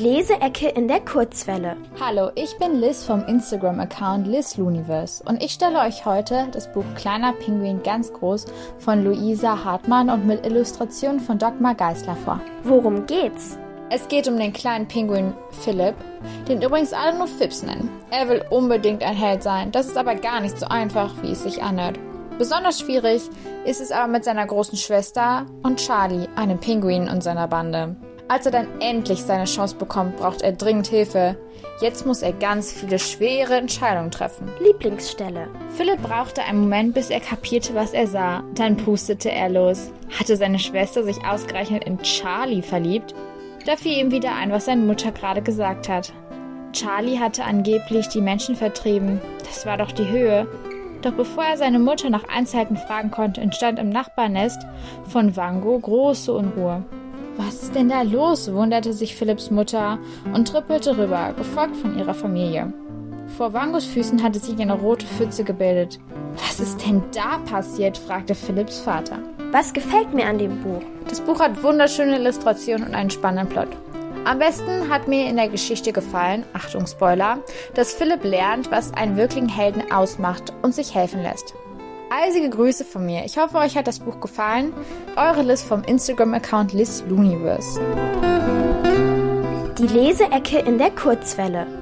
Leseecke in der Kurzwelle. Hallo, ich bin Liz vom Instagram-Account LizLuniverse und ich stelle euch heute das Buch Kleiner Pinguin ganz groß von Luisa Hartmann und mit Illustrationen von Dagmar Geisler vor. Worum geht's? Es geht um den kleinen Pinguin Philipp, den übrigens alle nur Fips nennen. Er will unbedingt ein Held sein, das ist aber gar nicht so einfach, wie es sich anhört. Besonders schwierig ist es aber mit seiner großen Schwester und Charlie, einem Pinguin und seiner Bande. Als er dann endlich seine Chance bekommt, braucht er dringend Hilfe. Jetzt muss er ganz viele schwere Entscheidungen treffen. Lieblingsstelle. Philipp brauchte einen Moment, bis er kapierte, was er sah. Dann pustete er los. Hatte seine Schwester sich ausgerechnet in Charlie verliebt? Da fiel ihm wieder ein, was seine Mutter gerade gesagt hat. Charlie hatte angeblich die Menschen vertrieben. Das war doch die Höhe. Doch bevor er seine Mutter nach Einzelheiten fragen konnte, entstand im Nachbarnest von Wango große Unruhe. Was ist denn da los? wunderte sich Philipps Mutter und trippelte rüber, gefolgt von ihrer Familie. Vor Wangos Füßen hatte sich eine rote Pfütze gebildet. Was ist denn da passiert? fragte Philipps Vater. Was gefällt mir an dem Buch? Das Buch hat wunderschöne Illustrationen und einen spannenden Plot. Am besten hat mir in der Geschichte gefallen, Achtung Spoiler, dass Philipp lernt, was einen wirklichen Helden ausmacht und sich helfen lässt. Eisige Grüße von mir. Ich hoffe, euch hat das Buch gefallen. Eure Liz vom Instagram-Account LizLuniverse. Die Leseecke in der Kurzwelle.